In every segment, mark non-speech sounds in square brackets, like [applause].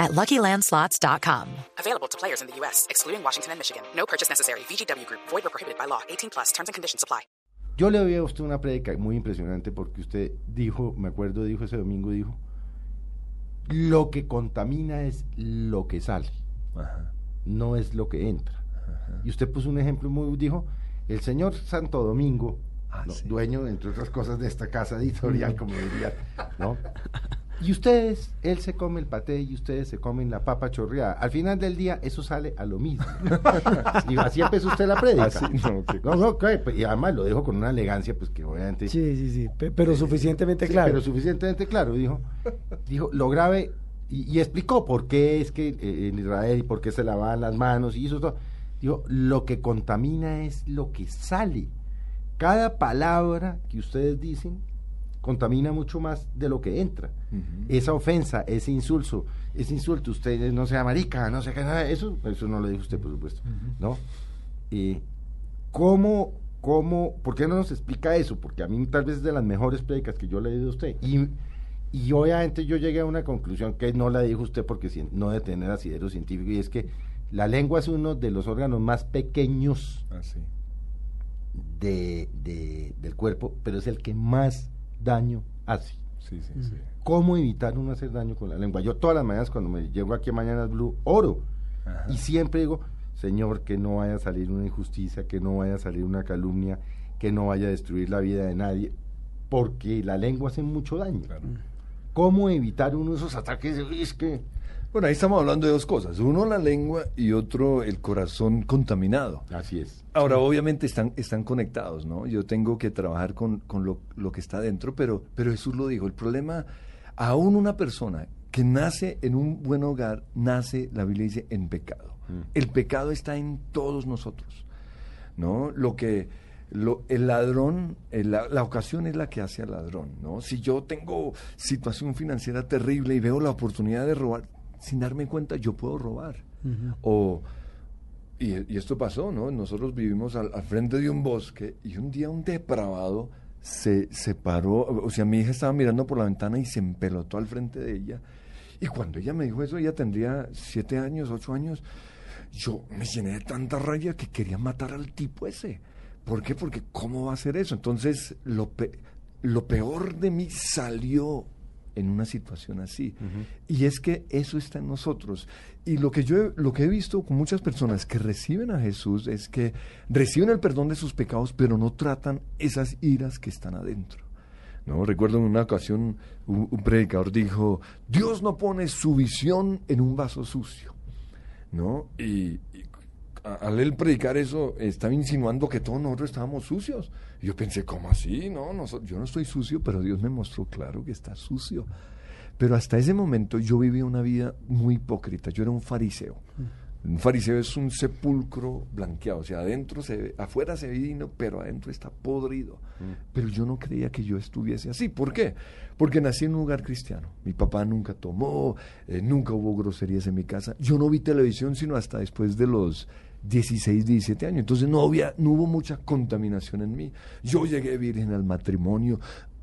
at LuckyLandSlots.com. Available to players in the U.S., excluding Washington and Michigan. No purchase necessary. VGW Group. Void or prohibited by law. 18 plus. Terms and conditions apply. Yo le oí a usted una prédica muy impresionante porque usted dijo, me acuerdo, dijo ese domingo, dijo, lo que contamina es lo que sale, Ajá. no es lo que entra. Y usted puso un ejemplo muy, dijo, el señor Santo Domingo, Ah, ¿no? sí. dueño, entre otras cosas, de esta casa editorial, como diría, ¿no? Y ustedes, él se come el paté y ustedes se comen la papa chorreada. Al final del día, eso sale a lo mismo. [laughs] y así empezó usted la prédica. Así, no, No, no, ¿qué? Pues, y además lo dijo con una elegancia, pues que obviamente... Sí, sí, sí, pe- pero suficientemente Sí, claro. Pero suficientemente claro, dijo. Dijo, lo grave, y, y explicó por qué es que eh, en Israel y por qué se lavaban las manos y hizo todo. Dijo, lo que contamina es lo que sale. Cada palabra que ustedes dicen contamina mucho más de lo que entra. Esa ofensa, ese insulto, ese insulto, usted no sea marica, no sé qué, nada, eso, eso no lo dijo usted, por supuesto, ¿no? Eh, ¿Cómo, cómo, por qué no nos explica eso? Porque a mí tal vez es de las mejores prédicas que yo he leído de usted. Y, y obviamente yo llegué a una conclusión que no la dijo usted porque no de tener asidero científico, y es que la lengua es uno de los órganos más pequeños de, de- del cuerpo, pero es el que más daño hace. Sí, sí, sí. ¿Cómo evitar uno hacer daño con la lengua? Yo todas las mañanas cuando me llego aquí a Mañanas Blue, oro. Ajá. Y siempre digo, Señor, que no vaya a salir una injusticia, que no vaya a salir una calumnia, que no vaya a destruir la vida de nadie, porque la lengua hace mucho daño. Claro. ¿Cómo evitar uno esos ataques? Es que... Bueno, ahí estamos hablando de dos cosas. Uno, la lengua y otro, el corazón contaminado. Así es. Ahora, obviamente están, están conectados, ¿no? Yo tengo que trabajar con, con lo, lo que está dentro, pero, pero Jesús lo dijo. El problema, aún una persona que nace en un buen hogar, nace, la Biblia dice, en pecado. Mm. El pecado está en todos nosotros, ¿no? Lo que... Lo, el ladrón, el- la, la ocasión es la que hace al ladrón, ¿no? Si yo tengo situación financiera terrible y veo la oportunidad de robar, sin darme cuenta, yo puedo robar. O, y, y esto pasó, ¿no? Nosotros vivimos al, al frente de un bosque y un día un depravado se, se paró, o sea, mi hija estaba mirando por la ventana y se empelotó al frente de ella. Y cuando ella me dijo eso, ella tendría siete años, ocho años, yo me llené de tanta raya que quería matar al tipo ese. ¿Por qué? Porque ¿cómo va a hacer eso? Entonces, lo, pe- lo peor de mí salió en una situación así. Y es que eso está en nosotros. Y lo que yo he, lo que he visto con muchas personas que reciben a Jesús es que reciben el perdón de sus pecados, pero no tratan esas iras que están adentro. ¿No? Recuerdo en una ocasión un, un predicador dijo, Dios no pone su visión en un vaso sucio. ¿no? Y, al él predicar eso, estaba insinuando que todos nosotros estábamos sucios. Y yo pensé, ¿cómo así? No, no yo no estoy sucio, pero Dios me mostró claro que está sucio. Pero hasta ese momento yo vivía una vida muy hipócrita. Yo era un fariseo. Un fariseo es un sepulcro blanqueado, o sea, adentro se ve, afuera se ve divino, pero adentro está podrido. Pero yo no creía que yo estuviese así. ¿Por qué? Porque nací en un lugar cristiano. Mi papá nunca tomó, eh, nunca hubo groserías en mi casa. Yo no vi televisión sino hasta después de los 16, 17 años. Entonces no, había, no hubo mucha contaminación en mí. Yo llegué virgen al matrimonio.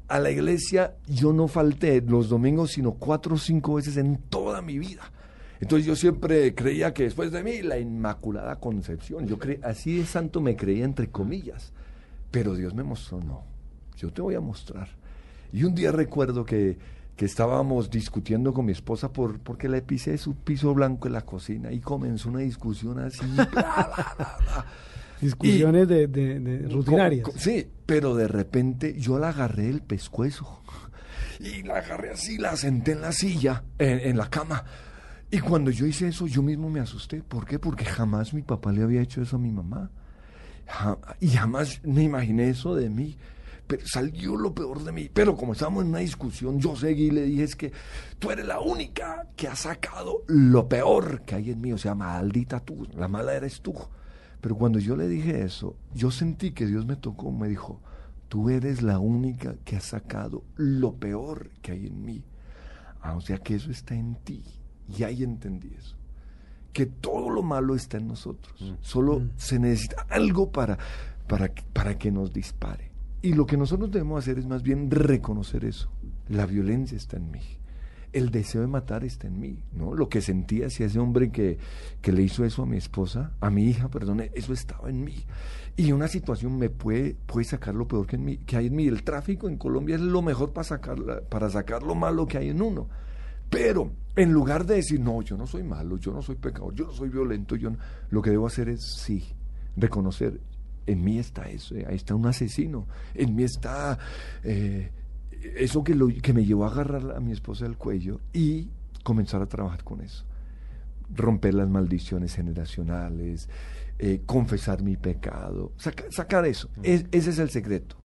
A la iglesia yo no falté los domingos sino cuatro o cinco veces en toda mi vida. Entonces yo siempre creía que después de mí la Inmaculada Concepción, yo cre así de santo me creía entre comillas, pero Dios me mostró, no, yo te voy a mostrar. Y un día recuerdo que, que estábamos discutiendo con mi esposa por, porque le pisé su piso blanco en la cocina y comenzó una discusión así. bla, bla, bla, bla. [laughs] Discusiones de, de- de rutinarias. Sí, pero de repente yo la agarré del pescuezo y la agarré así, la senté en la silla, en, en la cama. Y cuando yo hice eso, yo mismo me asusté. ¿Por qué? Porque jamás mi papá le había hecho eso a mi mamá. Y jamás me imaginé eso de mí. Pero salió lo peor de mí. Pero como estábamos en una discusión, yo seguí y le dije, es que tú eres la única que ha sacado lo peor que hay en mí. O sea, maldita tú, la mala eres tú. Pero cuando yo le dije eso, yo sentí que Dios me tocó, me dijo, tú eres la única que ha sacado lo peor que hay en mí. Ah, o sea que eso está en ti. Y ahí entendí eso. Que todo lo malo está en nosotros. Solo se necesita algo para, para, para que nos dispare. Y lo que nosotros debemos hacer es más bien reconocer eso. La violencia está en mí. El deseo de matar está en mí, ¿no? Lo que sentía hacia ese hombre que, que le hizo eso a mi esposa, a mi hija, perdón, eso estaba en mí. Y una situación me puede, puede sacar lo peor que, hay en mí. El tráfico en Colombia es lo mejor para sacar, para sacar lo malo que hay en uno. Pero en lugar de decir, no, yo no soy malo, yo no soy pecador, yo no soy violento, yo no", lo que debo hacer es, sí, reconocer, en mí está eso, eh, ahí está un asesino, en mí está eh, eso que, lo, que me llevó a agarrar a mi esposa del cuello y comenzar a trabajar con eso. Romper las maldiciones generacionales, eh, confesar mi pecado, saca- sacar eso. Es- ese es el secreto.